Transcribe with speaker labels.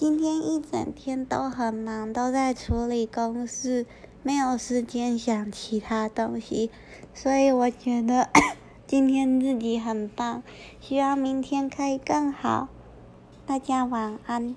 Speaker 1: 今天一整天都很忙都在处理公事没有时间想其他东西。所以我觉得 今天自己很棒希望明天可以更好。大家晚安。